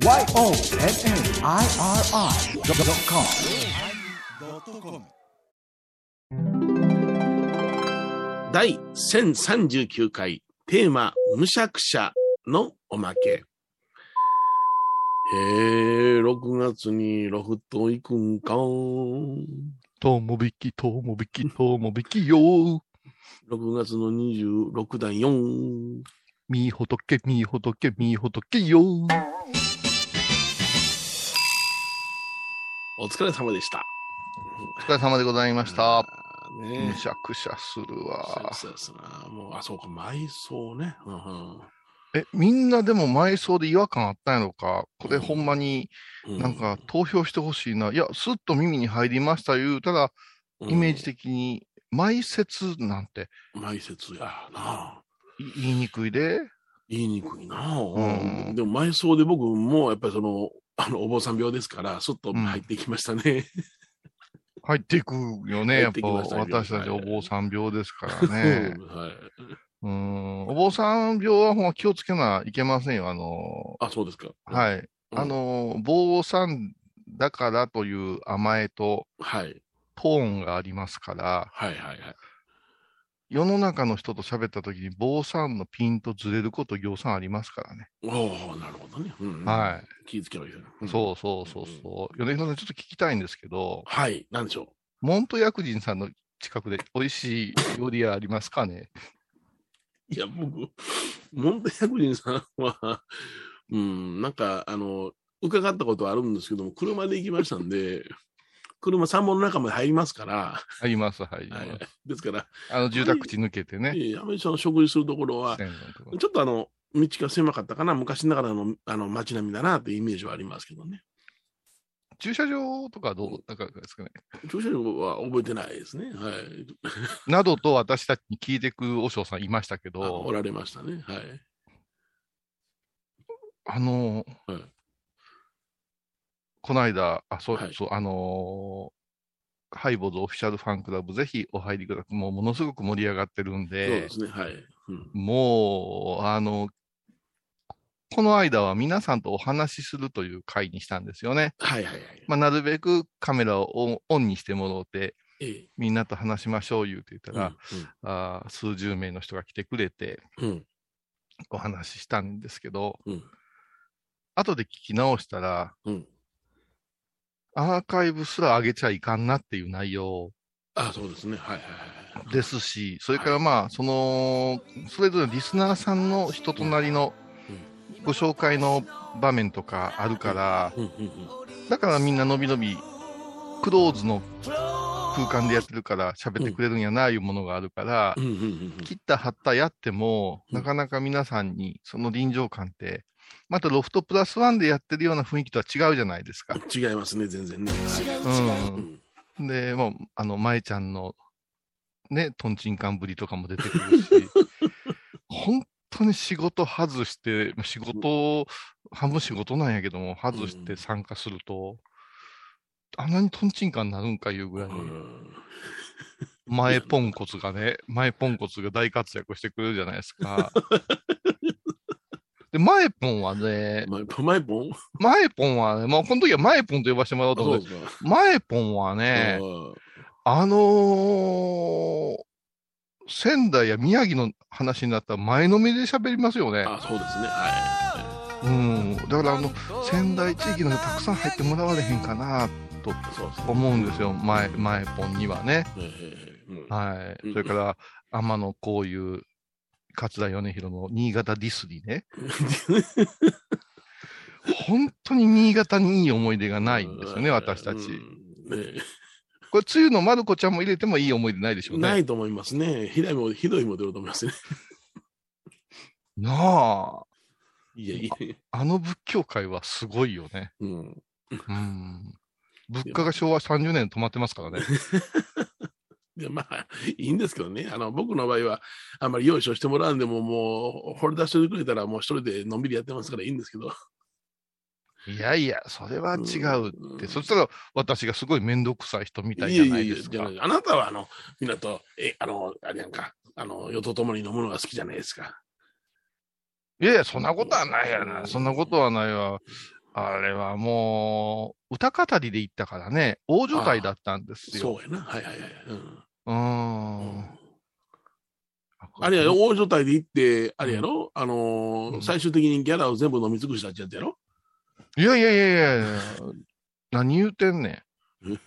YONNIRI.com 第1039回テーマ「むしゃくしゃ」のおまけ。えー、6月にロフト行くんか？ともびき、ともびき、ともびきよ。6月の26弾4。みほとけ、みほとけ、みほとけよ。お疲れ様でした。お疲れ様でございました。ねむしゃくしゃするわ。もう、あ、そうか、埋葬ね。うんうんえ、みんなでも埋葬で違和感あったんやろか？これほんまにうなんか投票してほしいな。いや、スッと耳に入りました言うたら、イメージ的に埋設なんてうん埋設やな。い言いにくいで。言いにくいな。うんでも埋葬で僕もやっぱりその、あの、お坊さん病ですから、すっと入ってきましたね。入っていくよね。やっぱ私たちお坊さん病ですからうんね。はい。うん。お坊さん病はほんま気をつけないけませんよ。あの、あ、そうですか。い。はい。あの、坊さんだからという甘えとはい。トーンがありますから、はいはいはい。世の中の人と喋った時に坊さんのピンとずれること行さんありますからね。おおなるほどね。うんうんは気ぃつけろよ。い。そうそうそうそう。米広さんちょっと聞きたいんですけど、はい。なんでしょモント薬人さんの近くで美味しい料理屋ありますかね？う。いや、僕、モンテ百人さんは、うん、なんか、あの、伺ったことはあるんですけども、車で行きましたんで、車3本の中まで入りますから、あります、はい。はい、ですから、あの住宅地抜けてね。ええあまりその食事するところは、ちょっとあの、道が狭かったかな、昔ながらのあの街並みだなというイメージはありますけどね。駐車場とかどう？だからですかね。駐車場は覚えてないですね。はい。などと私たちに聞いてく和尚さんいましたけあおど、られましたね。はい。あの、はいこの間、あ、そう、はいそう、あのーハイボーズオフィシャルファンクラブ、ぜひお入りください。もうものすごく盛り上がってるんそうでで、すね。はい。うん、もう、あの、この間は皆さんとお話しするという会にしたんですよね。はいはいはい。まあ、なるべくカメラをオンオンにしてもらおうて、ええ。みんなと話しましょう言うて言ったら、うあー数十名の人が来てくれて、ん。うん。お話ししたんですけど、うん。後で聞き直したら、うん。アーカイブすら上げちゃいかんなっていう内容あ、そうですね。はいはいはい。ですし、それからまあ、その、それぞれリスナーさんの人となりのご紹介の場面とかあるから。だからみんなのびのび、クローズの空間でやってるから喋ってくれるんやな、いうものがあるから。切った貼ったやっても、うんなかなか皆さんにその臨場感って、またロフトプラスワンでやってるような雰囲気とは違うじゃないですか。違いますね、全然ね。うんうん。で、もう、あの、舞ちゃんの、ね、トンチンカンぶりとかも出てくるし、本当に仕事外して、仕事、半分仕事なんやけども、外して参加すると、あんなにトンチンカンになるんかいうぐらい、うん前ポンコツがね、前ポンコツが大活躍してくれるじゃないですか。で、前ポンはね、マイポン？マイポン？前ポンはね、まあ、この時は前ポンと呼ばせてもらおうと思って、そうですか。前ポンはね、あのー仙台や宮城の話になったら前のめりで喋りますよね。あ、そうですね。はうん。だからあの、仙台地域の人たくさん入ってもらわれへんかなと。思うんですよ。前、前ポンにはね。はい。うんそれから、天野こういう、桂米広の新潟ディスにね。本当に新潟にいい思い出がないんですよね、私たち。これ、つゆのまる子ちゃんも入れてもいい思い出ないでしょうね。ないと思いますね。ひどいも、ひどいも出ると思いますね。なあ。いやいや。あの仏教界はすごいよね。うん。うん。物価が昭和30年止まってますからね。いや、まあ、いいんですけどね。あの、僕の場合は、あんまり用意してもらうんでも、もう、掘り出してくれたら、もう一人でのんびりやってますからいいんですけど。いやいや、それは違うって。うんそしたら私がすごいめんどくさい人みたいじゃないですか。じゃないあなたは、あの、みんなと、え、あの、あれやんか、あの、世と共に飲むのが好きじゃないですか。いやいや、そんなことはないやな。そんなことはないわ。あれはもう、歌語りで行ったからね、大所帯だったんですよ。そうやな。はいはいはい。うん。うーん。あれやろ、大所帯で行って、あれやろ、あのーうん最終的にギャラを全部飲み尽くしたってやつやろ？いやいやいやいや何言うてんねんえ？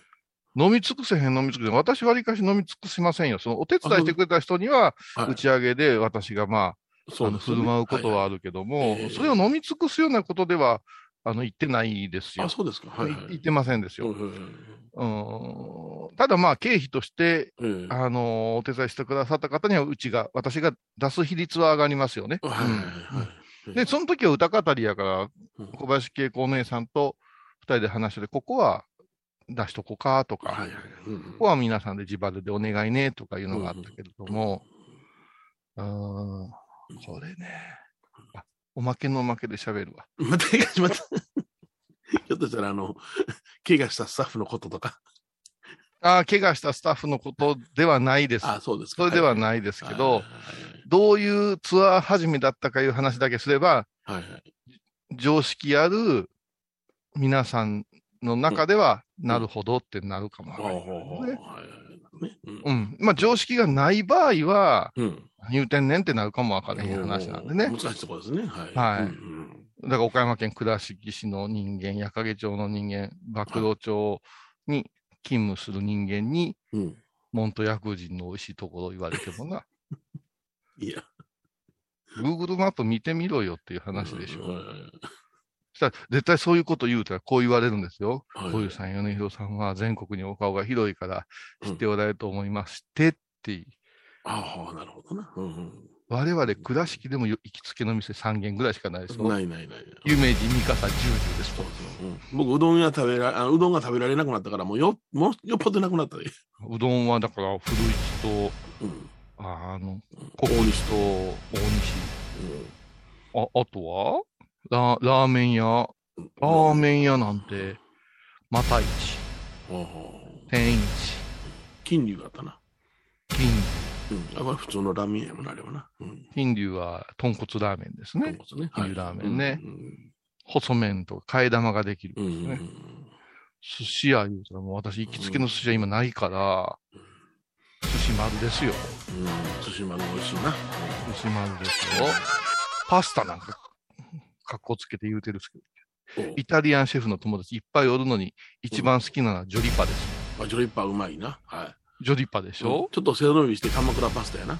飲み尽くせへん、飲み尽くせへん。私わりかし飲み尽くしませんよ。そのお手伝いしてくれた人には、はい打ち上げで私がまあ、あの振る舞うことはあるけども、ええそれを飲み尽くすようなことでは、あの、言ってないですよあ、。そうですか。はい、はい。言ってませんですよ。うんうんうんただまあ、経費として、うん。ええあのお手伝いしてくださった方には、うちが、私が出す比率は上がりますよね。で、その時は歌語りやからうん、小林恵子お姉さんと二人で話して、ここは出しとこうかとか、ここは皆さんで自腹でお願いねとかいうのがあったけれども、うーん、これね、あおまけのおまけで喋るわ。また、また。ひょっとしたら、あの、怪我したスタッフのこととか。ああ、怪我したスタッフのことではないです。あ、そうですか。それではでないですけはいど、どういうツアー始めだったかいう話だけすれば、はいはいはい。常識ある皆さんの中では、んなるほどってなるかもわかほらないうんうん。まあ、常識がない場合は、うん。何言うてんねんってなるかもわからへん話なんでね。難しいところですね。はい。はいうんだから岡山県倉敷市の人間、矢掛町の人間、曝露町に勤務する人間に、うん。うん。モント薬人の美味しいところを言われてもな、いや。Google マップ見てみろよっていう話でしょ。したら絶対そういうこと言うたらこう言われるんですよ。はいこういうさん、米広さんは全国にお顔が広いから知っておられると思いましてって、ああ、なるほどな。うん我々倉敷でもよ行きつけの店3軒ぐらいしかないですうん。よ。ないないない。有名人三笠十十ですとそう。そう。うん僕、うどん屋食べらうどんが食べられなくなったから、もうよ、もうよっぽどなくなったで。うどんはだから古市と、うん。ああの、うん国西と大西。あ、あとは？ララーメン屋。ラーメン屋なんて、また市、ほうほう天一、金龍があったな。金、うん。あ、普通のラーメンやもんな、あれはな。うん。金龍は豚骨ラーメンですね。豚骨ね。金龍ラーメンねうん細麺と替え玉ができるうん。うんんですね。寿司屋言うたらもう私行きつけの寿司屋今ないから、寿司丸ですよ。うん。寿司丸美味しいな。寿司丸ですよ。パスタなんか、かっこつけて言うてるんですけど、おイタリアンシェフの友達いっぱいおるのに、一番好きなのはジョリパです。あ、ジョリッパーうまいな。はい。ジョリパでしょ、ちょっと背伸びして鎌倉パスタやな。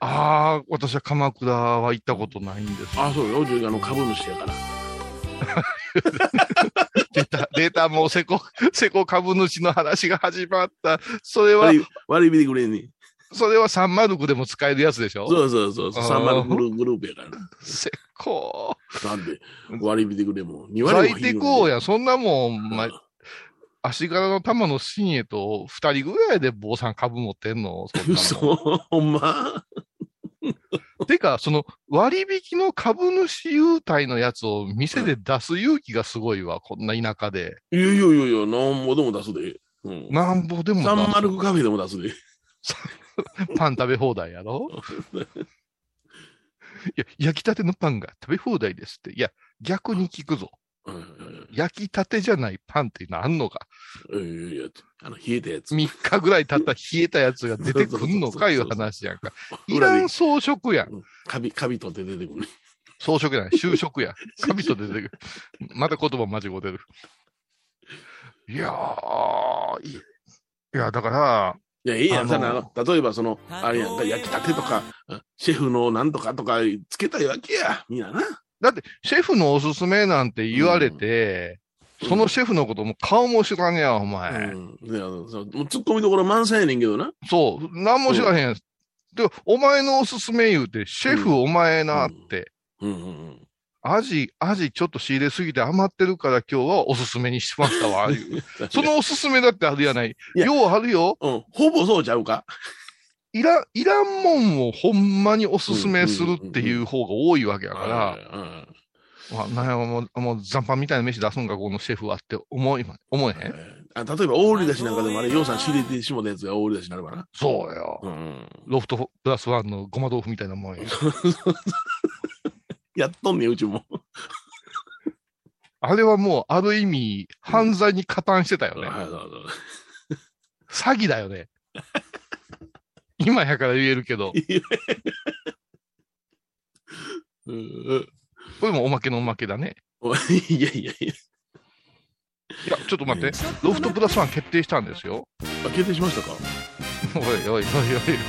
ああ、私は鎌倉は行ったことないんですよ。あ、そうよ。ジョリあの株主やから。出た、出た、もうセコ、セコ株主の話が始まった。それは、割り割り引いてくれんねん。それは309でも使えるやつでしょ？そうそうそうそう。あーサンマルグルグループやからな。セコ。なんで、割り引いてくれもう。2割咲いてこうや。や。そんなもん、ま、足柄の玉の新栄と二人ぐらいで坊さん株持ってんの？そんほんま？てか、その割引の株主優待のやつを店で出す勇気がすごいわ。こんな田舎で。いやいやいやいや、なんぼでも出すで。うん。なんぼでも出すサンマルクカフェでも出すで。パン食べ放題やろ？いや、焼きたてのパンが食べ放題ですって。いや、逆に聞くぞ。うん焼きたてじゃないパンっていうのあんのか？いやいやあの、冷えたやつ。?3 日ぐらい経ったら冷えたやつが出てくんのか？いう話やんか。いらん装飾やん。うんカビ、カビ取って出てくる。装飾やん。就職や。カビと出てくる。また言葉間違うてる。いやー、いや、だから、いや、いいやん、あのさな、例えばその、あれやんか、焼きたてとか、シェフのなんとかとかつけたいわけや、みんなな。だって、シェフのおすすめなんて言われて、そのシェフのことも顔も知らんねや、お前。うん。いや、もう突っ込みどころ満載やねんけどな。そう、なんも知らへん。で、お前のおすすめ言うて、シェフお前なって、うんうんうん。アジ、アジちょっと仕入れすぎて余ってるから今日はおすすめにしましたわ。そのおすすめだってあるやない。いやようあるよ。うん、ほぼそうちゃうか。いらん、いらんもんをほんまにおすすめするっていう方が多いわけやから、うんまあ、なんやもう、もう残飯みたいな飯出すんか、このシェフはって思い、思えへん？あ例えば、大売り出しなんかでもあれ、ようさん仕入れてしもたやつが大売り出しになるからな。そうよ。うん。ロフトプラスワンのごま豆腐みたいなもんや。やっとんねん、うちも。あれはもう、ある意味、犯罪に加担してたよね。詐欺だよね。今やから言えるけど、うんこれもおまけのおまけだね。おいやいやいや。いや、ちょっと待って。ロフトプラスワン決定したんですよ。あ、決定しましたか？おいおいおいおい、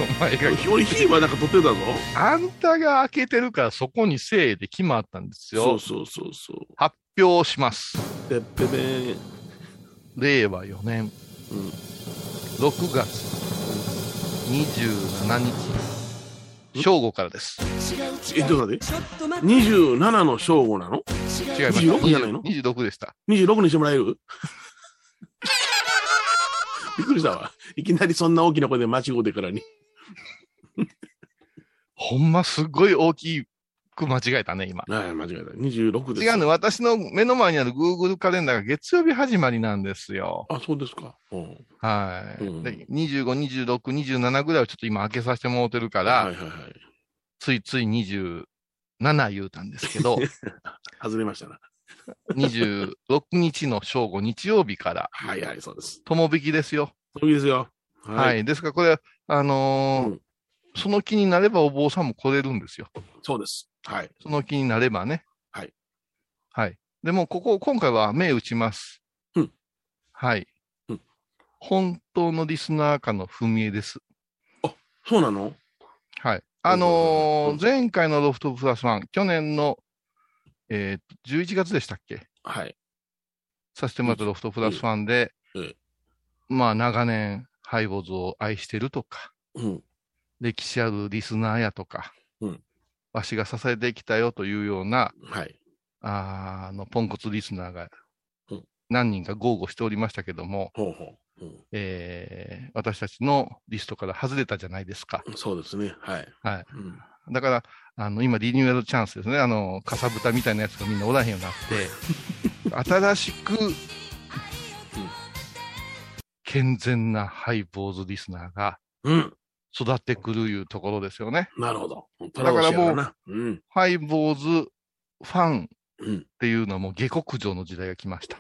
お前が。俺、火はなんか取ってたぞ。あんたが開けてるからそこにせいで決まったんですよ。そうそうそうそう。発表します。てっぺべん。令和4年うん。6月27日、正午からです。え、ちょっと待って。27の正午なの？違います。26じゃないの？26でした。?26 にしてもらえる？びっくりしたわ。いきなりそんな大きな声で間違うてからに。ほんますっごい大きく間違えたね、今。はい、間違えた。26です。違うの、私の目の前にある Google カレンダーが月曜日始まりなんですよ。あ、そうですか。うん。はい。うんで25、26、27ぐらいをちょっと今開けさせてもらってるから、はいはいはい。ついつい27言うたんですけど、外れましたな。26日の正午、日曜日から、はいはい、そうです。友引きですよ。そうですよ。はい。。ですから、これ、あのーうんその気になればお坊さんも来れるんですよ。そうです。はい。その気になればね。はい。はい。でも、ここ、今回は目打ちます。うん。はい。うん本当のリスナーかの踏み絵です。そうなの？はい。あのうんー前回のロフトプラスワン、去年の、えーと11月でしたっけ？はい。させてもらったロフトプラスワンで、うんえまあ、長年、ハイボーズを愛してるとか、うん。歴史あるリスナーやとか、うんわしが支えてきたよというような、はい。あーあの、ポンコツリスナーがうん何人か豪語しておりましたけども、ほうほう。うんえー私たちのリストから外れたじゃないですか。そうですね。はい。はい。うん。だから、あの、今、リニューアルチャンスですね。あの、かさぶたみたいなやつがみんなおらへんようになって、新しく、健全なハイボーズリスナーがうん。育ってくるいうところですよね。なるほど。だからもうな。うん。ハイボーズファンうん。っていうのはもう下克上の時代が来ました。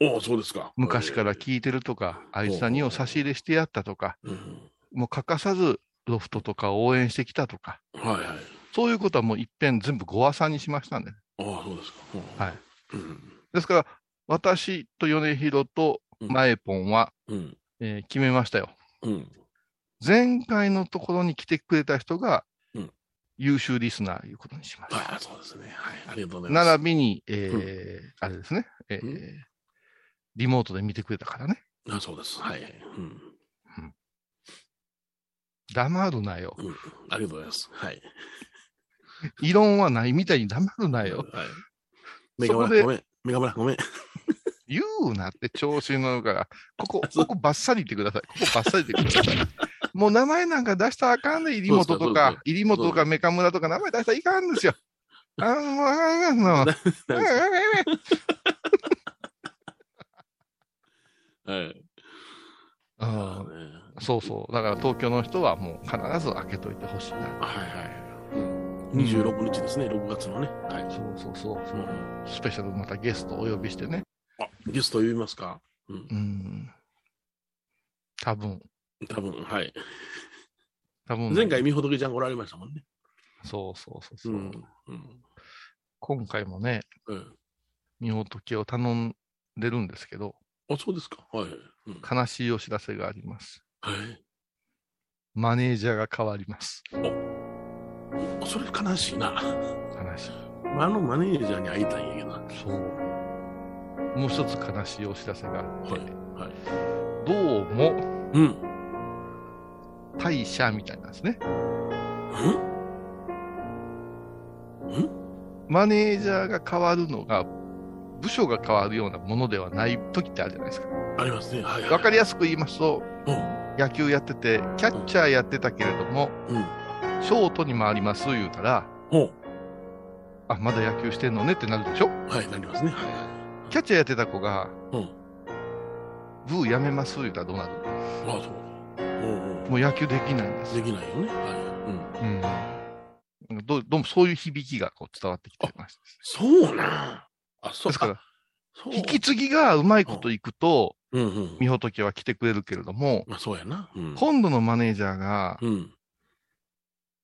おそうですか。昔から聞いてるとか、あいつらにを差し入れしてやったとか、うん。もう欠かさずロフトとかを応援してきたとか、はいはい。そういうことはもう一遍全部ご破産にしましたんで。ああ、そうですか。うんはい。うん。ですから、私と米広と前ポンは、うん。えー決めましたよ。うん。前回のところに来てくれた人がうん、優秀リスナーいうことにしました。ああ、そうですね。はい。ありがとうございます。並びに、えーあれですね、えーうんリモートで見てくれたからね。あそうです。はい。うん。黙るなよ。うん。ありがとうございます。はい。異論はないみたいに黙るなよ。はい。メガ村、ごめん。メガ村、ごめん。言うなって調子に乗るから、ここ、ここバッサリ言ってください。ここバッサリ言ってください。もう名前なんか出したらあかんね入本とかか、入本とかメカ村とか名前出したらいかんですよ。あの、もうあかんの。はい。うんあねそうそう。だから東京の人はもう必ず開けといてほしいな。はいはい。うん26日ですね、6月のね。はい。そうそうそううんスペシャルまたゲストお呼びしてね。あ、ゲスト呼びますか？うん。うん。多分、多分、はい。多分。前回、みほどけちゃんがおられましたもんね。そうそうそうそうう、ん。うん。今回もね、うん。みほとけを頼んでるんですけど、あ、そうですか。はい。うん。悲しいお知らせがあります。はい。マネージャーが変わります。それ悲しいな。悲しい。あのマネージャーに会いたいんやけどな。そう。もう一つ悲しいお知らせがあって、はい。はい。どうもうん。退社みたいなんですね。マネージャーが変わるのが、部署が変わるようなものではない時ってあるじゃないですか。ありますね。はい、はい。わかりやすく言いますと、うん。野球やってて、キャッチャーやってたけれども、うん。ショートに回ります言うたら、ほあ、まだ野球してんのねってなるでしょ？う。はい、なりますね。はい。キャッチャーやってた子が、うん。ブーやめます言うたらどうなるあそう。うんうん。もう野球できないんです。できないよね。はい。うん。うん。どうどうもそういう響きがこう伝わってきてまして。そうなん。あ、そうですから、引き継ぎがうまいこといくと、うんうん。みほとけは来てくれるけれども、まあ、そうやな。うん。今度のマネージャーが、うん。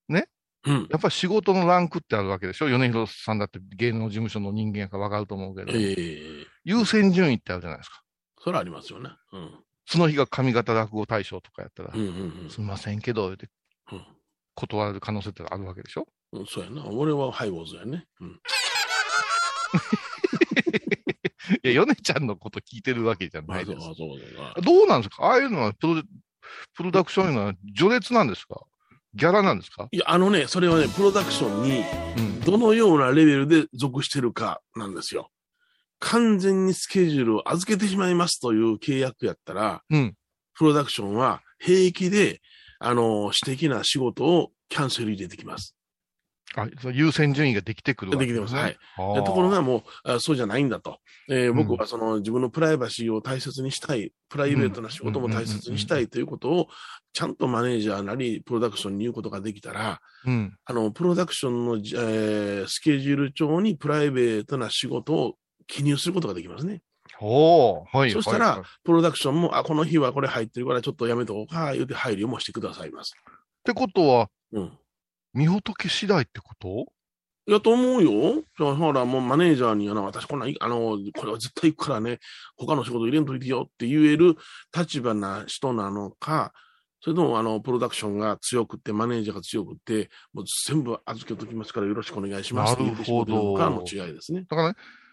ね？うん。やっぱり仕事のランクってあるわけでしょ？米広さんだって芸能事務所の人間やからわかると思うけど、ええ優先順位ってあるじゃないですか。それはありますよね。うん。その日が上方落語大賞とかやったら、うんうんすみませんけど、ってうん。断る可能性ってあるわけでしょ？うん。そうやな。俺はハイボーズやね。うん。いや、ヨネちゃんのこと聞いてるわけじゃないです。そうそう。どうなんですか？ああいうのはプロ、プロダクションいうのは序列なんですか？ギャラなんですか？いや、あのね、それはね、プロダクションにうん。どのようなレベルで属してるかなんですよ。完全にスケジュールを預けてしまいますという契約やったら、うんプロダクションは平気で、あの、私的な仕事をキャンセル入れてきます。あ、優先順位ができてくるわけできてます。はい。ところがもうあ、そうじゃないんだと。えーうん僕はその自分のプライバシーを大切にしたい、プライベートな仕事も大切にしたいということを、ちゃんとマネージャーなり、プロダクションに言うことができたら、うん。あの、プロダクションのじ、えースケジュール帳にプライベートな仕事を記入することができますね。おー、はい。そしたらはいプロダクションも、あ、この日はこれ入ってるからちょっとやめとこうか、言うて配慮もしてくださいます。ってことは、うん。みほとけ次第ってこと？いや、と思うよ。じゃあほら、もうマネージャーに、あの、私こんなあの、これは絶対行くからね、他の仕事入れんといてよって言える立場な人なのか、それとも、あの、プロダクションが強くて、マネージャーが強くて、もう全部預けときますからよろしくお願いしますって言ってしまってるのかの違いですね。だからね、うん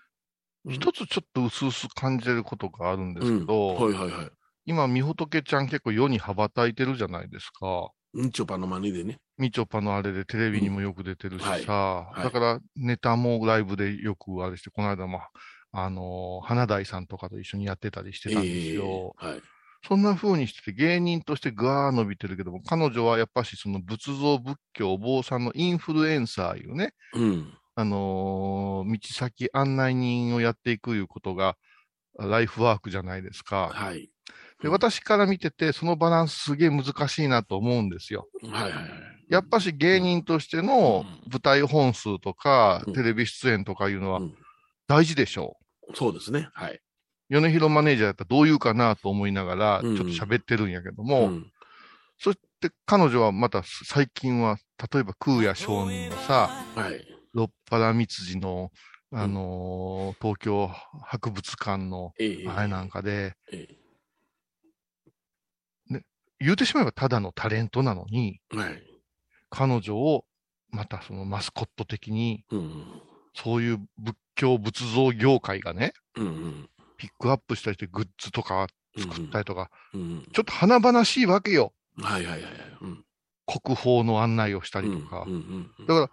一つちょっと薄々感じてることがあるんですけど、はいはいはい。今、みほとけちゃん結構世に羽ばたいてるじゃないですか。みちょぱの真似でね。みちょぱのあれでテレビにもよく出てるしさ、はいはいだからネタもライブでよくあれして、この間も、あのー花大さんとかと一緒にやってたりしてたんですよ。ええはい。そんな風にしてて芸人としてガー伸びてるけども、彼女はやっぱしその仏像、仏教、お坊さんのインフルエンサーいうね、うん。あのー道先案内人をやっていくいうことが、ライフワークじゃないですか。はい。で、私から見てて、そのバランスすげえ難しいなと思うんですよ。はいはいはい。やっぱし芸人としてのうん舞台本数とか、うんテレビ出演とかいうのはうん大事でしょそうですね。はい。う。米広マネージャーやったらどう言うかなと思いながら、ちょうんっと喋ってるんやけども、んそして彼女はまた最近は、例えば空也上人のさ、はい。六原三辻の、あのー東京博物館のええあれなんかで、え言うてしまえばただのタレントなのに、えはい。彼女をまたそのマスコット的に、うん。そういう仏教仏像業界がね、うんうん。ピックアップしたりしてグッズとか作ったりとか、うん。ちょっと華々しいわけよ。はいはいはいはい。うん。国宝の案内をしたりとか。うんうんうん。だから、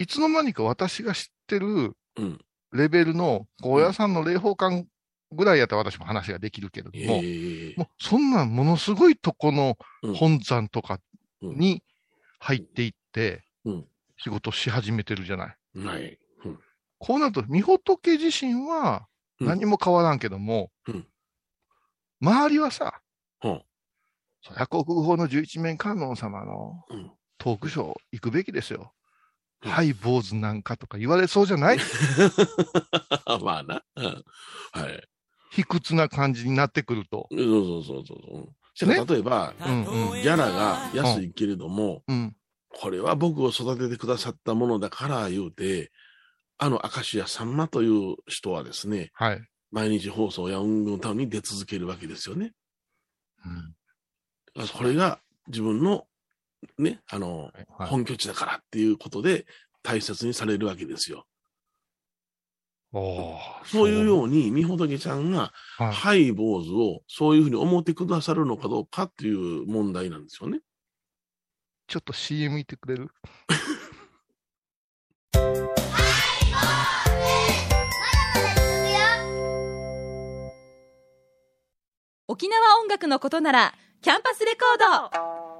いつの間にか私が知ってるうん。レベルの、高野山の霊宝館ぐらいやったら私も話ができるけれども、ええ。もうそんなものすごいとこのうん。本山とかうん。に入っていってうん、仕事し始めてるじゃない。はい。うん。こうなると、みほとけ自身はうん。何も変わらんけども、うん。周りはさ、ほそりゃ国宝の十一面観音様のううん。トークショー行くべきですよ。うんはい、坊主なんかとか言われそうじゃない？まあな。うんはい。卑屈な感じになってくると。そうそうそうそう。例えば、うんうんギャラが安いけれども、うん。これは僕を育ててくださったものだから言うて、あの明石家さんまという人はですね、はい。毎日放送や運動タウンに出続けるわけですよね。うんこれが自分のね、あの、はい本拠地だからっていうことで大切にされるわけですよ。そういうように、みほとけちゃんが、はい。ハイ坊主をそういうふうに思ってくださるのかどうかっていう問題なんですよね。ちょっと CM 見てくれる？沖縄音楽のことならキャンパスレコード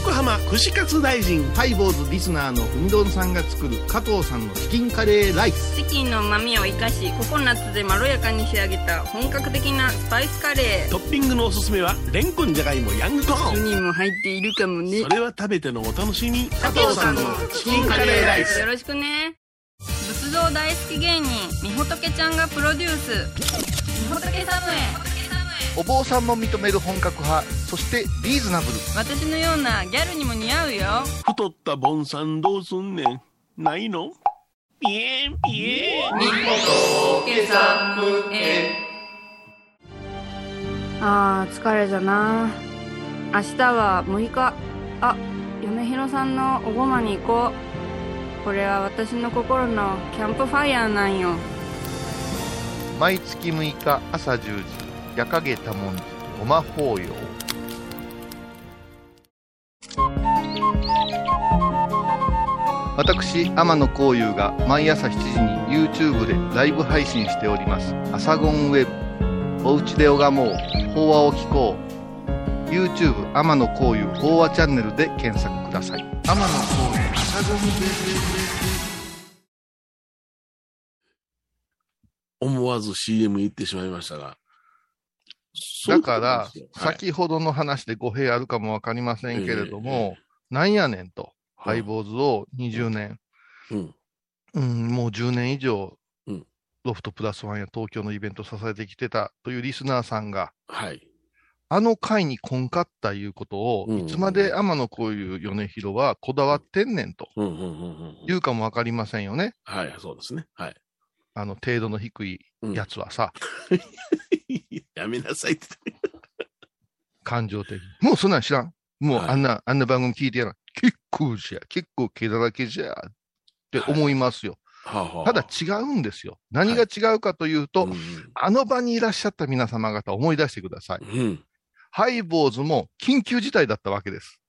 横浜串カツ大臣。ハイボーズリスナーのうみどんさんが作る加藤さんのチキンカレーライス。チキンの旨味を生かしココナッツでまろやかに仕上げた本格的なスパイスカレー。トッピングのおすすめはレンコンじゃがいもヤングコーンにも入っているかもね。それは食べてのお楽しみ。加藤さんのチキンカレーライス。よろしくね。仏像大好き芸人みほとけちゃんがプロデュース。みほとけサムへお坊さんも認める本格派、そしてリーズナブル。私のようなギャルにも似合うよ。太ったボンさんどうすんねん。ないの？ピエンピエン。あー疲れじゃな。明日は6日。あ嫁ひろさんのおごまに行こう。これは私の心のキャンプファイヤーなんよ。毎月6日朝10時、夜影多文字、ごま法要。私、天野幸雄が毎朝7時に YouTube でライブ配信しております。アサゴンウェブ。おうちで拝もう。法話を聞こう。YouTube 天野幸雄法話チャンネルで検索ください。天野幸雄アサゴンウェブ。思わず CM 行ってしまいましたがだから、先ほどの話で語弊あるかもわかりませんけれどえも、なんやねんと、うんハイボーズを20年、うん。うん、もう10年以上、うん。ロフトプラスワンや東京のイベントを支えてきてたというリスナーさんが、はい。あの回にこんかったいうことを、うん。いつまで天野こういう米広はこだわってんねんと言うかもわかりませんよね。はいそうですね。はいあの程度の低いうんやつはさ、やめなさいって感情的に。もうそんなん知らん。もうはいあんな、あんな番組聞いてやらん。結構じゃ、結構毛だらけじゃ、って思いますよ。はあはあただ違うんですよ。何が違うかというと、うんあの場にいらっしゃった皆様方思い出してください。うんハイボーズも緊急事態だったわけです。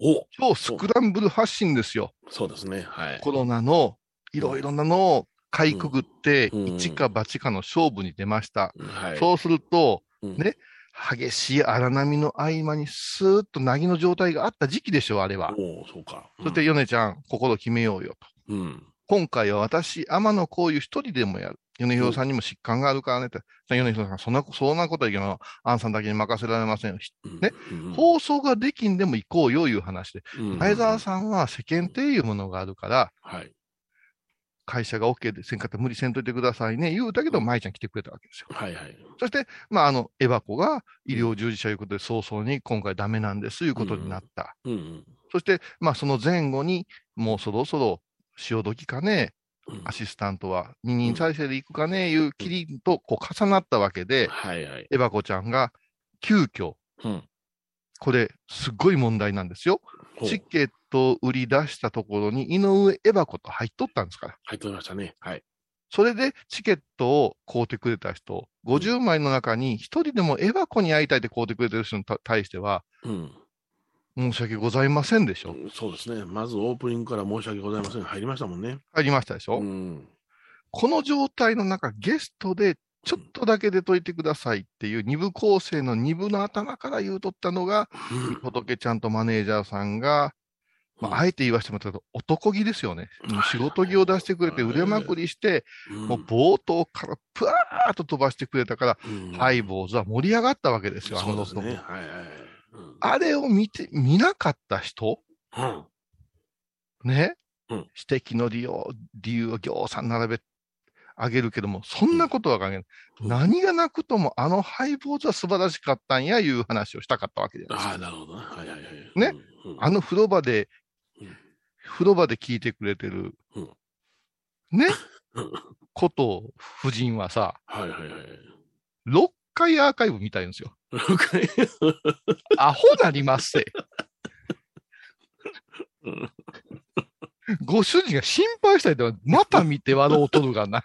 お超スクランブル発信ですよ。そうですねはいコロナのいろいろなのをかいくぐって、うん一か八かの勝負に出ました。はいそうすると、うんね激しい荒波の合間にスーッと凪の状態があった時期でしょう、あれは。おおそうかそして、ヨネちゃん、心決めようよと。うん今回は私、天野こういう一人でもやる。米広さんにも疾患があるからねって。米広さん、そんな、そんなことは言うの、アンさんだけに任せられませんよ。うんねうん放送ができんでも行こうよ、いう話で。うん相沢さんは世間体いうものがあるから、はい会社が OK でせんかったら無理せんといてくださいね、言うたけど、舞ちゃん来てくれたわけですよ。はいはい。そして、まあ、あの、エバコが医療従事者いうことで早々に今回ダメなんです、いうことになった。うん。うんそして、まあ、その前後に、もうそろそろ潮時かね、うん。アシスタントは二人体制で行くかね、いうキリとこう重なったわけで、はいはい。エバコちゃんが急遽、うん。これ、すっごい問題なんですよ。チケットを売り出したところに井上エバコと入っとったんですから。入っておりましたね。はい。それでチケットを買うてくれた人、50枚の中に一人でもエバコに会いたいって買うてくれてる人にた対しては、うん。申し訳ございませんでしょ。そうですね。まずオープニングから申し訳ございません入りましたもんね。入りましたでしょ、うん。この状態の中、ゲストでちょっとだけ出といてくださいっていう二部構成の二部の頭から言うとったのが、仏ちゃんとマネージャーさんが、まあ、あえて言わせてもらったけど、男気ですよね。仕事着を出してくれて腕まくりして、もう冒頭からプワーッと飛ばしてくれたから、ハイボーズは盛り上がったわけですよ、あのそうですね。はいはい。はい。あれを見て、見なかった人うん。ね、うん。指摘の理由、理由をぎょうさん並べ、あげるけども、そんなことは考えない。うん何がなくとも、あのハイボーズは素晴らしかったんや、いう話をしたかったわけじゃないですか。ああ、なるほどな。はいはいはい。ねうん。うんあの風呂場でうん、風呂場で聞いてくれてるうん、ねうん、こと夫人はさ、はいはいはい。6回アーカイブ見たいんですよ。了解アホなりますせ。うんご主人が心配したりとか、また見て笑おうとるがない。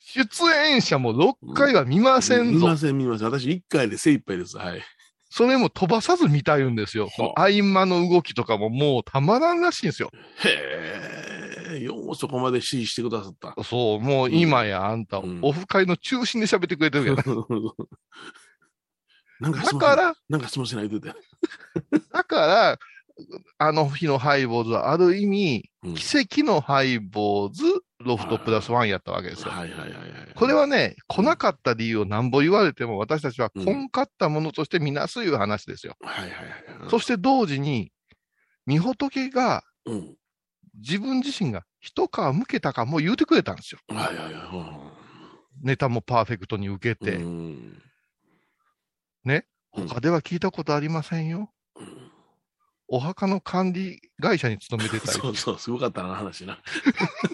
出演者も6回は見ませんぞ。見ません見ません。私1回で精一杯です。はい。それも飛ばさず見たいんですよ。合間の動きとかももうたまらんらしいんですよ。へえ、ようそこまで指示してくださった。そう、もう今やあんた、うんオフ会の中心で喋ってくれてるけど、なんかだから、なんか質問しないと言ってだから、あの日のハイボーズはある意味、うん奇跡のハイボーズ、ロフトプラスワンやったわけですよ。はいはいはいはい。これはね、来なかった理由をなんぼ言われても、私たちはうんかったものとしてみなすいう話ですよ。はいはいはい。そして同時に、御仏がうん。自分自身が一皮向けたかも言うてくれたんですよ。はいはいはい。ネタもパーフェクトに受けて。うんね？うん他では聞いたことありませんよ。うんお墓の管理会社に勤めてたりそ、うそう、すごかったな、話な。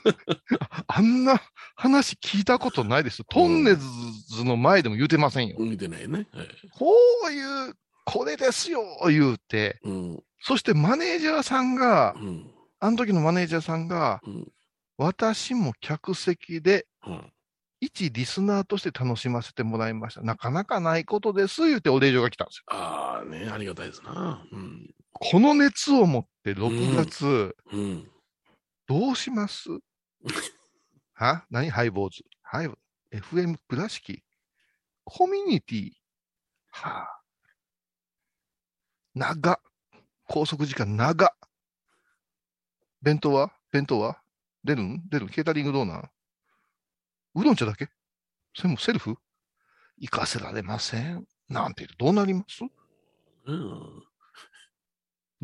あんな話聞いたことないですよ。トンネルズの前でも言うてませんよ。見てないね。はいこういう、これですよ、言うて。うん。そしてマネージャーさんがう、ん。あの時のマネージャーさんが、うん。私も客席でうん。一リスナーとして楽しませてもらいました。なかなかないことです、言うてお礼状が来たんですよ。ああ、ね、ありがたいですな。うん。この熱を持って6月、うん。どうします？は？何？ハイボーズ。ハイボ FM 倉敷。コミュニティ。はあ。長。拘束時間長。弁当は？弁当は？出るん？出るん？ケータリングどうなん？うどん茶だけ？それもセルフ？行かせられません。なんてどうなります？うん。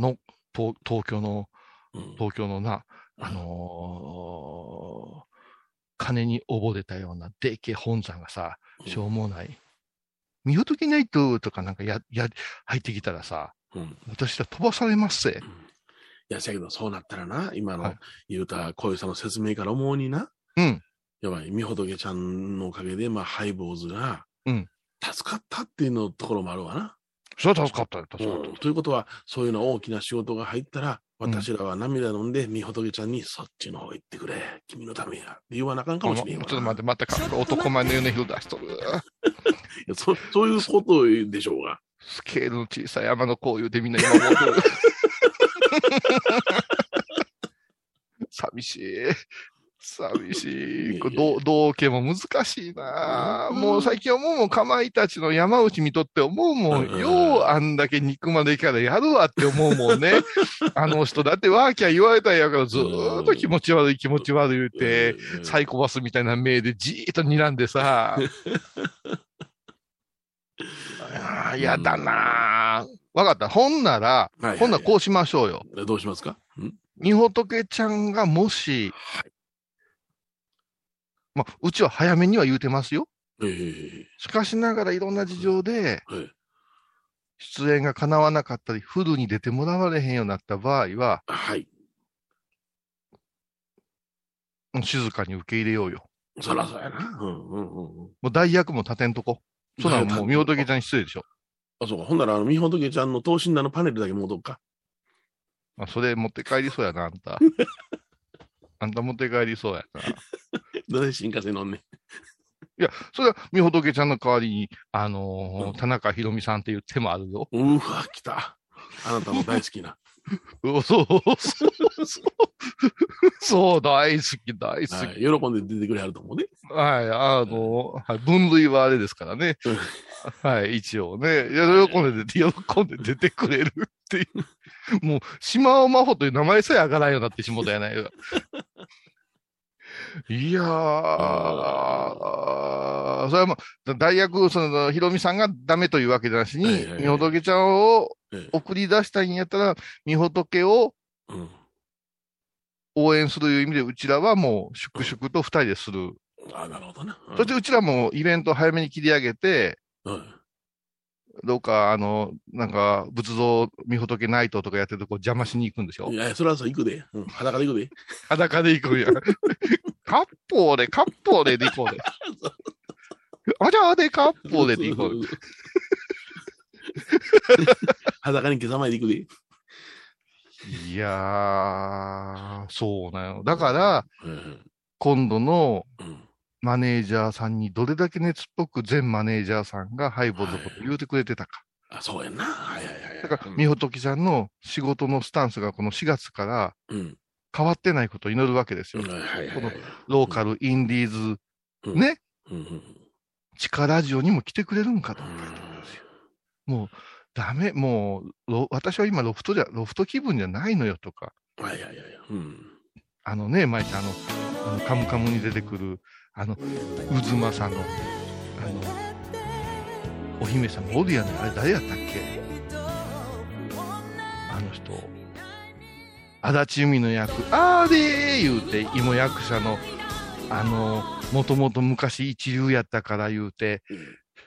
の、東東京のうん。東京のな、あのー金に溺れたようなでけえ本山がさ、しょうもない。見ほときないと、とかなんかや、や、入ってきたらさ、うん。私は飛ばされますぜ。いや、せやけど、そうなったらな、今のはい言うた小遊さんの説明から思うにな、うん。やばい、みほとけちゃんのおかげで、まあ、ハイボーズが、うん助かったっていうのところもあるわな。それは助かったよ、助かった。うんということは、そういうの大きな仕事が入ったら、うん私らは涙飲んで、みほとけちゃんに、そっちの方行ってくれ、君のためや、って言わなあかんかもしれんちょっと待って、またか男前の米広出しとる。いやそそういうことでしょうが。スケールの小さい山のこう言うてみんな今思ってる。寂しい。寂しい。これどう同家も難しいなあもう最近思うもん、かまいたちの山内見とって思うもん。うんようあんだけ肉までからやるわって思うもんね。あの人、だってワーキャー言われたんやからずーっと気持ち悪い気持ち悪い言うて、うんサイコパスみたいな目でじーっと睨んでさ。あーやだなあわかった。ほんなら、ほんならこうしましょうよ。どうしますか？ん？みほとけちゃんがもし、はい。まあ、うちは早めには言うてますよ。ええしかしながらいろんな事情で、はい。出演が叶わなかったり、フルに出てもらわれへんようになった場合は、はい。うん静かに受け入れようよ。そらそうやな。うんうんうんうん。もう代役も立てんとこ。そんなんもうみほとけちゃんに失礼でしょ。あ、そうか。ほんなら、あの、みほとけちゃんの等身大のパネルだけ戻っか。まあ、それ持って帰りそうやな、あんた。あんた持って帰りそうやな。どれ新幹線乗んねん。いや、それはみほとけちゃんの代わりに、あのーうん田中ひろみさんっていう手もあるよ。うわ、来た。あなたの大好きな。そう、そう、そう。そう、大好き、大好き。はい。喜んで出てくれはると思うね。はい、あの、はい、分類はあれですからねうん。はい、一応ね。喜んで出て、喜んで出てくれるっていう。もう、島尾真帆という名前さえ上がらんようになってしもたやないか。いやー、それはもう、大学、その、ひろみさんがダメというわけなしにみほとけちゃんをええ送り出したいんやったら、みほとけをうん。応援するいう意味で、うちらはもう、粛々と二人でする。あ、なるほどな。うんそしてうちらもイベント早めに切り上げて、はいどうか、あの、なんか、仏像、みほとけナイトとかやってるとこ邪魔しに行くんでしょ？いや、それはそう、行くで。うん。裸で行くで。裸で行くんや。カッポーで、カッポーでで行こう で。あじゃあで、カッポーでで行こう。裸に今朝まで行くで。いやー、そうなの。だから、うん。今度のうん。マネージャーさんにどれだけ熱っぽく全マネージャーさんがハイボーズのこと言うてくれてたか。あ、そうやんな。はいはいはいはい。だから、うんみほときさんの仕事のスタンスがこの4月からうん。変わってないことを祈るわけですよ。はいはいはい。このローカル、インディーズ、うん。ね、うんうん地下ラジオにも来てくれるんかと。思うん。ですよ。もう、ダメ、もう、ロ私は今ロフトじゃ、ロフト気分じゃないのよとか、はいはいはいはい。うん。あのね、舞ちゃん、あの、あのカムカムに出てくる、あの、渦政の、あの、お姫様、おるやねんあれ誰やったっけ？あの人、足立由美の役、あーでー言うて、芋役者の、あの、もともと昔一流やったから言うて、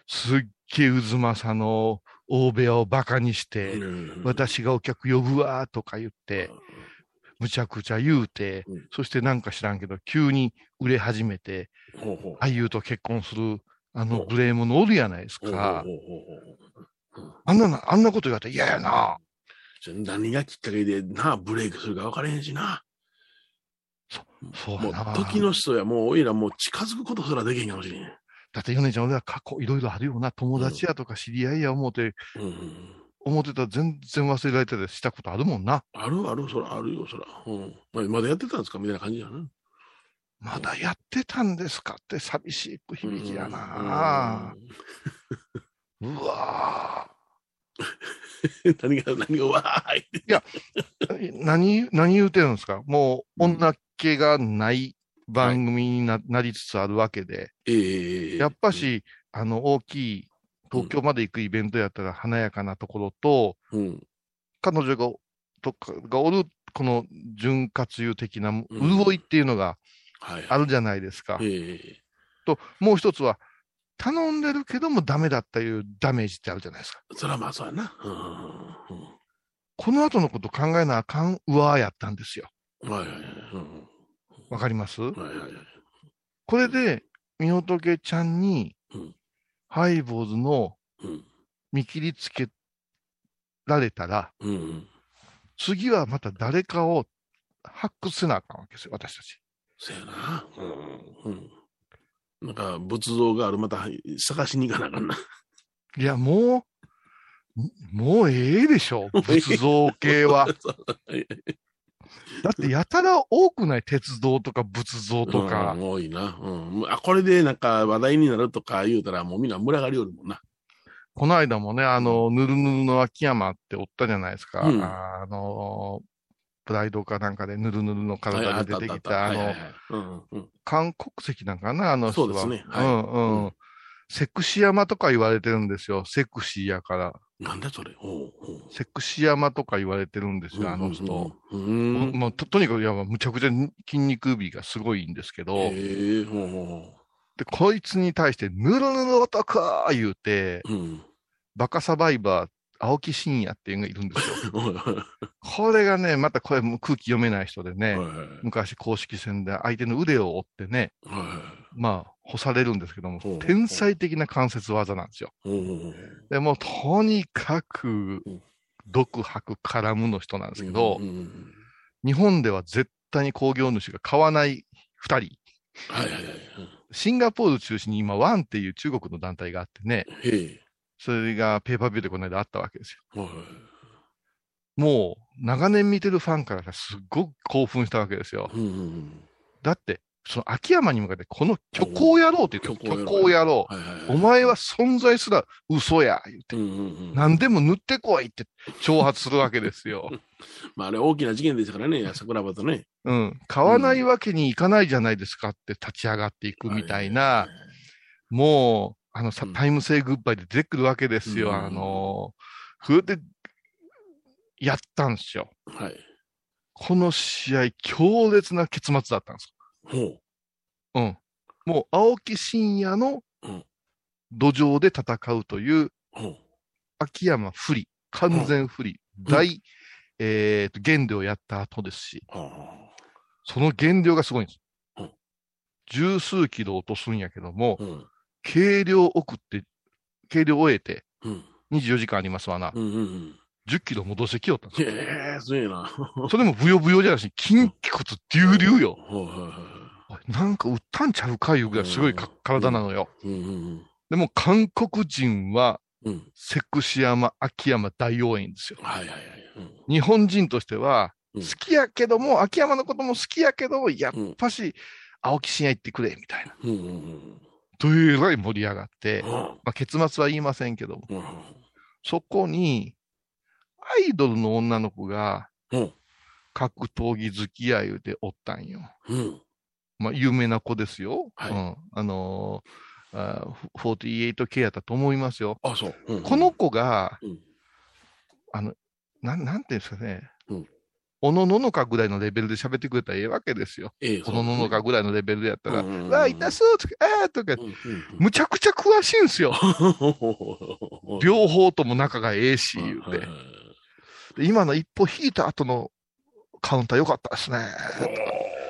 すっげえ渦政の大部屋をバカにして、うん。私がお客呼ぶわーとか言って、むちゃくちゃ言うて、うん。そしてなんか知らんけど、急に売れ始めて、俳優と結婚する、あう。んの、無礼者おるやないですか。あんなな、あんなこと言われたら嫌やな。何がきっかけでな、ブレイクするか分からへんしな。もうそうやな。時の人やもう、おいらもう近づくことすらできへんかもしれん。だって、米ちゃん、俺は過去いろいろあるよな。友達やとか知り合いや思って、うんうん。思ってたら全然忘れられてたりしたことあるもんな。あるある、そら、あるよ、そら。うん。まだやってたんですかみたいな感じやな。まだやってたんですかって寂しい響きやな。うわうん。何が、何が、わーいって。ー何、何言うてるんですか？もう、女気がない番組にな,、なりつつあるわけで。ええやっぱ、し、あの、大きい、東京まで行くイベントやったら華やかなところと、うん。彼女が、とかがおる、この潤滑油的な潤いっていうのがはい。あるじゃないですか。ええと、もう一つは、頼んでるけどもダメだったいうダメージってあるじゃないですか。そらまあ、そうやな。うんうんこの後のこと考えなあかんうわーやったんですよ。うん。はいはいはい。うんわかります？はいはいはい。これで、みほとけちゃんにうん、ハイボーズのうん。見切りつけられたら、うんうん。次はまた誰かを発掘せなあかんわけですよ、私たち。そうやな。うん。うん。なんか、仏像がある、また探しに行かなあかんな。いや、もう、もうええでしょ、仏像系は。だってやたら多くない鉄道とか仏像とかうん。多いな。うん。あ、これでなんか話題になるとか言うたら、もうみんな群がりよるもんな。この間もね、あの、ぬるぬるの秋山っておったじゃないですか。うんあの、プライドかなんかでぬるぬるの体で出てきた、あの。韓国籍なんかな、あの人は。そうですねはいうんうん。うんセクシ山とか言われてるんですよ。セクシーやから。なんだそれ。セクシ山とか言われてるんですよ、あの人。。もうととにかく、いや、むちゃくちゃ筋肉美がすごいんですけど、へえ、ほうほで、こいつに対して、ぬるぬる男言うて、う。うん。バカサバイバー、青木真也っていうのがいるんですよ。これがね、またこれも空気読めない人でね、はい昔公式戦で相手の腕を折ってね、はいまあ、干されるんですけども天才的な関節技なんですよ。でもう、とにかくうん、毒吐く絡むの人なんですけどうん、うん日本では絶対に工業主が買わない二人。はいはいはい。シンガポール中心に今、ワンっていう中国の団体があってね。それがペーパービューでこの間あったわけですよ。もう、長年見てるファンからすっごく興奮したわけですよ。だって、その秋山に向かって、この虚構野郎って言って、虚虚構野郎構野郎。はいはいはい。お前は存在すら嘘や、言って。何でも塗ってこいって挑発するわけですよ。まああれ大きな事件ですからね、桜庭とね。うん。買わないわけにいかないじゃないですかって立ち上がっていくみたいな、もう、あのさうん、タイムセイグッバイで出てくるわけですよ。うんあの、ふうで、やったんですよ。はい。この試合、強烈な結末だったんです。ほうん。もう、青木真也のうん土壌で戦うという、う。ほう。秋山不利、完全不利、大、えっ、と、減量やった後ですし、あその減量がすごいんです。うん十数キロ落とすんやけどもあ。、うん。軽量送って、軽量終えて、うん。24時間ありますわな。うんうんうん。10キロ戻してきよったんですよ。へえ、すげえな。それもブヨブヨじゃなし、筋骨デューデューよ。なんか売ったんちゃうかいうぐらいすごい体なのよ。でも韓国人は。セクシ山、秋山大応援ですよ。はいはいはい。うん日本人としては、うん好きやけども、秋山のことも好きやけど、やっぱし、青木真也行ってくれ、みたいな。どえらい盛り上がって、うんまあ、結末は言いませんけども。うんそこに、アイドルの女の子がうん。格闘技好きや言うておったんよ。うん。まあ、有名な子ですよ。はいうん。あのーあー、48系やったと思いますよ。あ、そう。うんこの、子が、うんあの、なん、なんていうんですかね。うんおのののかぐらいのレベルで喋ってくれたらええわけですよ。ええ、おのののかぐらいのレベルでやったら、うんうんうんわあ、痛そうとか、ああとかう、んうんむちゃくちゃ詳しいんですよ。うん。両方とも仲がええし、言うて今の一歩引いた後のカウンター良かったですね。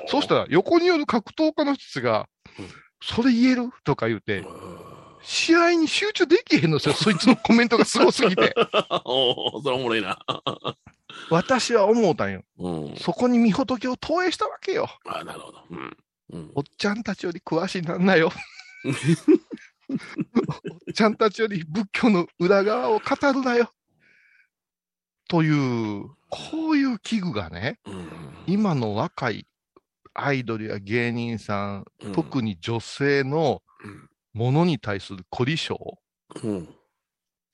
そうしたら、横による格闘家の人たちがうん、それ言える？とか言うて、試合に集中できへんのですよ。そいつのコメントがすごすぎて。おーそれおもろいな。私は思うたんよ。うん。そこに御仏を投影したわけよ。あ、なるほど。うん。うんおっちゃんたちより詳しいなんなよ。おっちゃんたちより仏教の裏側を語るなよ。という、こういう器具がね、うん今の若いアイドルや芸人さん、うん特に女性のうんものに対する凝り性、うん。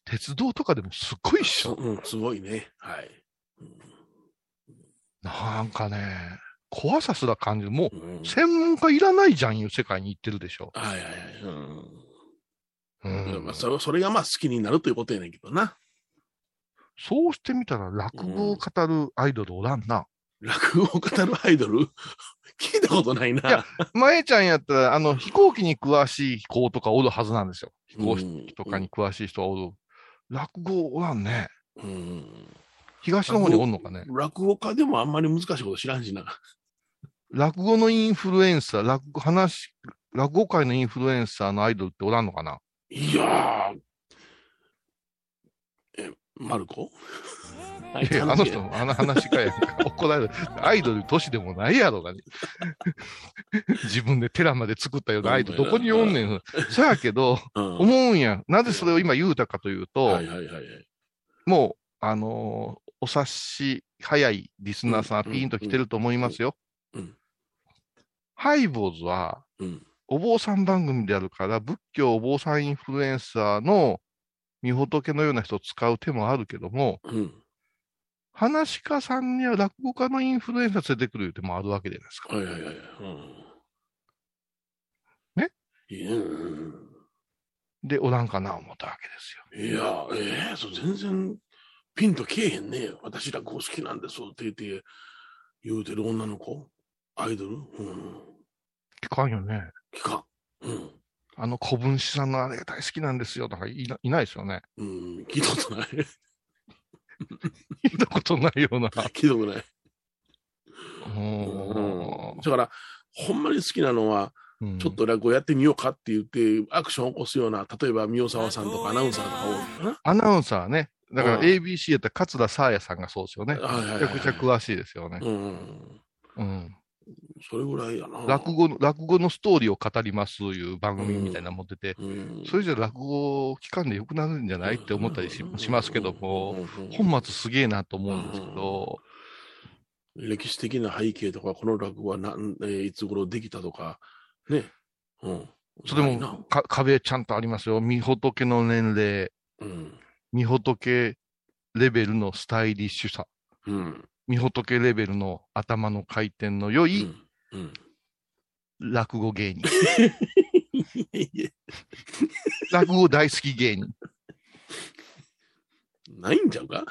鉄道とかでもすっごいっしょ。うん、すごいね。はい。なんかね、怖さすら感じる。もうんう、専門家いらないじゃんいう世界に行ってるでしょ。はいはいはい。うん。うんまあ、それそれがまあ好きになるということやねんけどな。そうしてみたら落語を語るアイドルおらんな。落語を語るアイドル？聞いたことないな。いやまえちゃんやったら、あの、飛行機に詳しい子とかおるはずなんですよ。飛行機とかに詳しい人はおる。落語おらんね。うん。東の方におんのかね？落語家でもあんまり難しいこと知らんしな。落語のインフルエンサー、落語、話、落語界のインフルエンサーのアイドルっておらんのかな？いやー。え、マルコ？あいやあの人のあの話かやんか。怒られる。アイドル年でもないやろがね。自分で寺まで作ったようなアイドルどこにおんねん。そやけど、うん思うんや。なぜそれを今言うたかというと、はいはいはいはい。もう、あのーお察し早いリスナーさんはピーンと来てると思いますよ。ハイボーズは、うん。お坊さん番組であるから、仏教お坊さんインフルエンサーの御仏のような人を使う手もあるけども、うん。話し家さんには落語家のインフルエンサー連れてくる手もあるわけじゃないですか。はいはいはい。うん。ね？うんで、おらんかな思ったわけですよ。いや、ええそう全然ピンとけえへんね。私落語好きなんですって言って、言うてる女の子アイドル？うん。聞かんよね。聞かん。うん。あの古文師さんのあれが大好きなんですよ。とかいないないですよね。うん、聞いたことない。聞いたことないような。聞いたことない。うーんだから、ほんまに好きなのは、うんちょっと落語やってみようかって言って、アクションを起こすような、例えば、宮沢さんとかアナウンサーとか多いかな。アナウンサーね。だからうん ABC やったら桂沙耶さんがそうですよね。はいはいはいめちゃくちゃ詳しいですよね。うん。うん。それぐらいやな。落語の、落語のストーリーを語りますいう番組みたいなの持ってて、うん。それじゃ落語を聞かんでよくなるんじゃないって思ったりししますけども、うん本末すげえなと思うんですけど、歴史的な背景とか、この落語はなん、えーいつ頃できたとか、ね。うん。それもか壁ちゃんとありますよ。御仏の年齢、うん。御仏レベルのスタイリッシュさ、うん。御仏レベルの頭の回転の良い。落語芸人、落語大好き芸人。ないんちゃうか？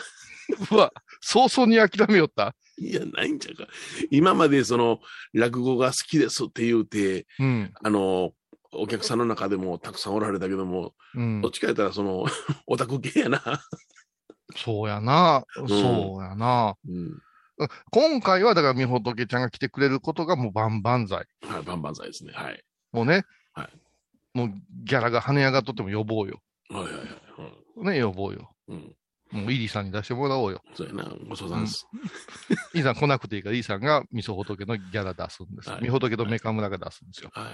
うわ、早々に諦めよった。いや、ないんちゃうか。今までその、落語が好きですって言うて、うん。あの、お客さんの中でもたくさんおられたけども、うんどっ。ちかやったらその、オタク系やな。そうやな。そうやな。うん。今回はだから、みほとけちゃんが来てくれることがもう万々歳。はい、バンバン剤ですね。はい。もうね。はいもうギャラが跳ね上がっとっても呼ぼうよ。はいはいはい。ね、呼ぼうよ。うん。うん。もうイリさんに出してもらおうよ。そうやな。ご相談です。イリさん来なくていいから、イリさんがみそ仏のギャラ出すんです。はいみほとけとメカ村が出すんですよ。はい。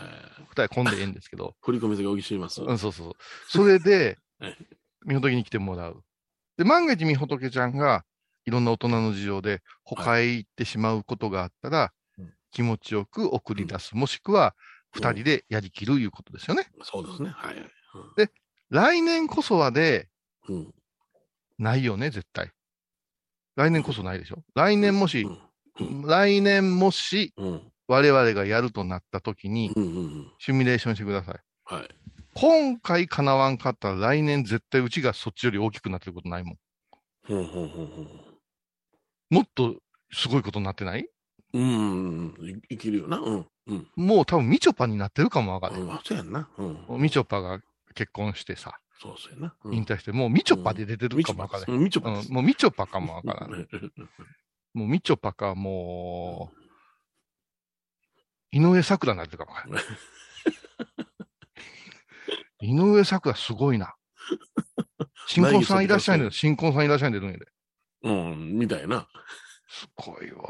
二人混んでええんですけど。振り込み先お聞きします。うん、そうそう。それで はい、みほとけに来てもらう。で、万が一みほとけちゃんが、いろんな大人の事情で他へ行ってしまうことがあったら、うん気持ちよく送り出す。もしくは、二人でやりきるいうことですよね。そうですね。はいはい。来年こそはで、うん。ないよね、絶対。来年こそないでしょ？来年もしう、ん。来年もし、うん。我々がやるとなった時に。シミュレーションしてください。はい。今回叶わんかったら来年絶対うちがそっちより大きくなってることないもん。ほんほんほんほん。もっとすごいことになってない？うん。いいけるよな。うん。うん。もう多分みちょぱになってるかもわかんない。うん。そうやんな。うん。みちょぱが結婚してさ、そうそうやな。うん引退して、もうみちょぱで出てるかもわかんない。うんみちょぱうん、もうみちょぱかもわからない。うんもうみちょぱか、もう、井上桜になってるかもわかんない。井上桜すごいな。新婚さんいらっしゃいね新婚さんいらっしゃいねるんやで。うん。みたいな。すごいわ。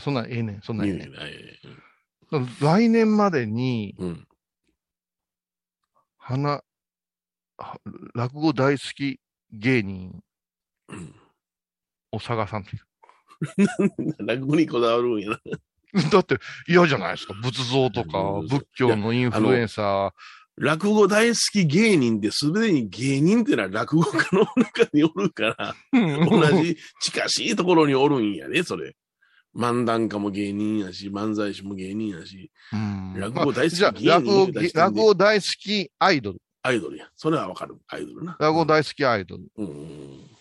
そんなんええねん、そんなんええねん。来年までに、うん。花、は落語大好き芸人うん。を探さんとい 落語にこだわるんやな。う だって嫌じゃないですか。仏像とかうん仏教のインフルエンサー。落語大好き芸人ってすでに芸人ってのは落語家の中におるから、同じ近しいところにおるんやね、それ。漫談家も芸人やし、漫才師も芸人やし、うん落語大好きじゃあ、芸人落語落語大好きアイドル。アイドルや。それはわかる。アイドルな。落語大好きアイドル。うんうん。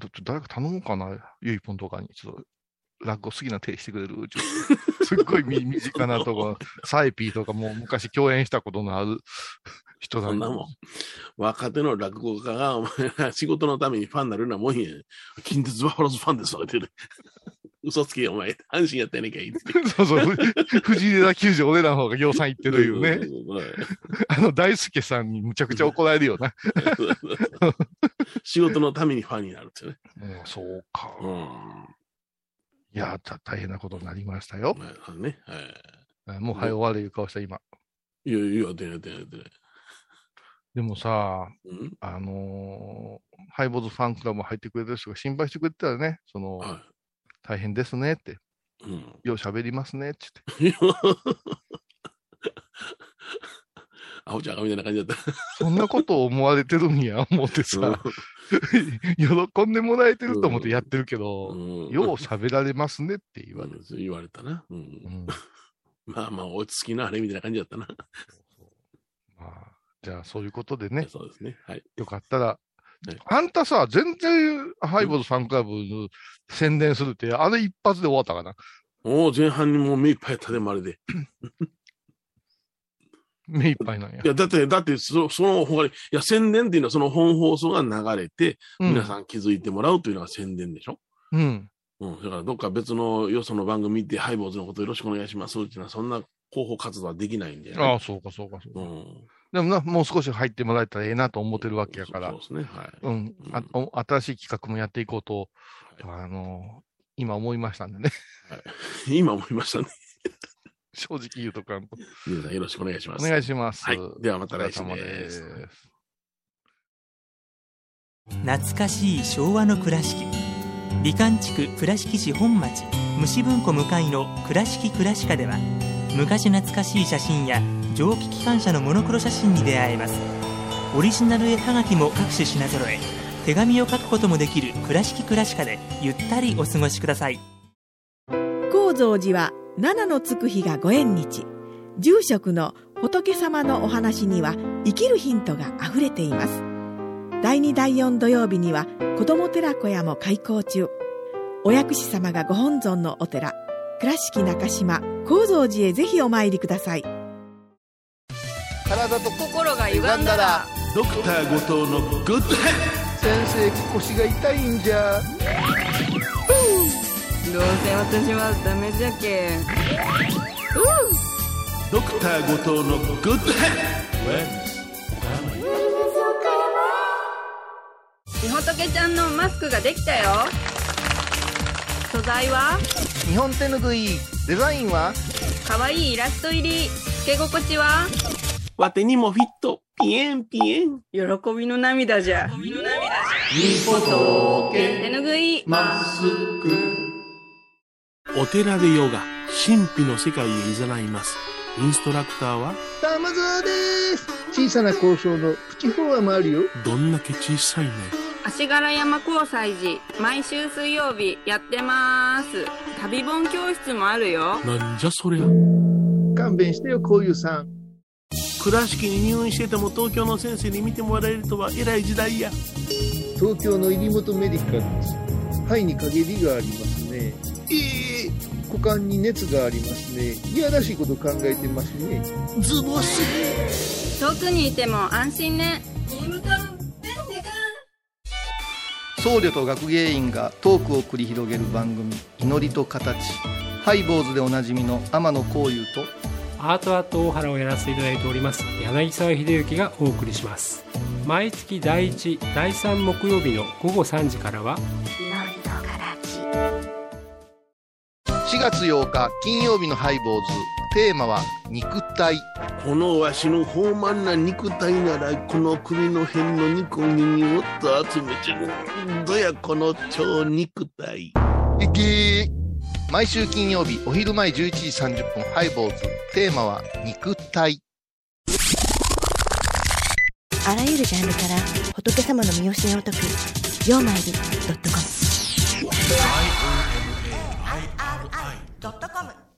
ちょっと誰か頼もうかな、ゆいぽんとかに。ちょっと、落語好きな手してくれるすっごい身 身近なとこ、サイピーとかも昔共演したことのある 人そんなもん。若手の落語家が、お前が仕事のためにファンになるなもんや。近鉄バファローズファンですとか言ってる。嘘つけよ、お前。阪神やったやねんかい。そうそう、ふ藤枝球場俺らの方が量産いってるよね。あの大輔さんにむちゃくちゃ怒られるよな。仕事のためにファンになるってね。そうか。うん。いや、た大変なことになりましたよ。まあね。はい。もう早終わるいう顔した今。いやいや、出ない出ない出ない。でもさ、うん？あのーハイボーズファンクラブ入ってくれてる人が心配してくれてたらね、その、は大変ですねって、い。うん。よう喋りますねって言って。アホちゃんかみたいな感じだった。そんなことを思われてるんや、思ってさ、喜んでもらえてると思ってやってるけど、うんよう喋られますねって言われ言われたな。まあまあ、落ち着きのあれみたいな感じだったな。まあ、じゃあ、そういうことでね、そうですね。はい。よかったら、はいあんたさ、全然ハイボーズファンクラブの宣伝するって、あれ一発で終わったかな？おう前半にもう目いっぱいやったで、まるで。目いっぱいなんやい。や、だって、だって、そその他に、いや、宣伝っていうのはその本放送が流れて、うん皆さん気づいてもらうというのが宣伝でしょ？うん。うん。だから、どっか別のよその番組見て、ハイボーズのことよろしくお願いしますっていうのは、そんな広報活動はできないんで、ああ、そうか、そうか、そうか。うん。でもな、もう少し入ってもらえたらええなと思ってるわけやからそう、ですね。はい。うん、あお新しい企画もやっていこうと、あの、今思いましたんでね。今思いましたね。正直言うとかんと。皆さんよろしくお願いします。お願いします。はいではまた来週お疲れ様ですす。懐かしい昭和の倉敷美観地区倉敷市本町虫文庫向かいの「倉敷倉歯科」では昔懐かしい写真や蒸気機関車のモノクロ写真に出会えますオリジナル絵はがきも各種品揃え手紙を書くこともできる「倉敷倉歯科」でゆったりお過ごしください高蔵寺は七のつく日がご縁日。住職の仏様のお話には生きるヒントがあふれています。第2第4土曜日には子ども寺子屋も開校中。お薬師様がご本尊のお寺。倉敷中島・高蔵寺へぜひお参りください。体と心が歪んだらドクター後藤のグッド。先生腰が痛いんじゃどうせ私はダメじゃけドクター後藤のグッドヘッみほとけちゃんのマスクができたよ。素材は日本手ぬぐい。デザインは？かわいいイラスト入り。つけ心地は？わてにもフィット。ピエンピエン。喜びの涙じゃ。みほと手ぬぐい。マスクお寺でヨガ神秘の世界へ誘いますインストラクターは玉沢です小さな交渉のプチフォアもあるよ。どんだけ小さいね。足柄山交際時毎週水曜日やってます旅本教室もあるよなんじゃそりゃ。勘弁してよ、こういうさん。倉敷に入院してても東京の先生に見てもらえるとは偉い時代や。東京の入元メディカルです。肺に陰りがありますね。ええ股間に熱がありますね。いやらしいこと考えてますね。ズボス。遠くにいても安心ね僧侶と学芸員がトークを繰り広げる番組「祈りと形」ハイ坊主でおなじみの天野幸雄とアートアート大原をやらせていただいております柳沢秀幸がお送りします毎月第1第3木曜日の午後3時からは4月8日金曜日のハイ坊主テーマは「肉体。このわしの豊満な肉体ならこの首の辺の肉をにぎゅっと集めてうんどやこの超肉体」えげー。毎週金曜日お昼前11時30分ハイ坊主テーマは「肉体。あらゆるジャンルから仏様の身教えを解く「曜マイルドットコム」ドットコム。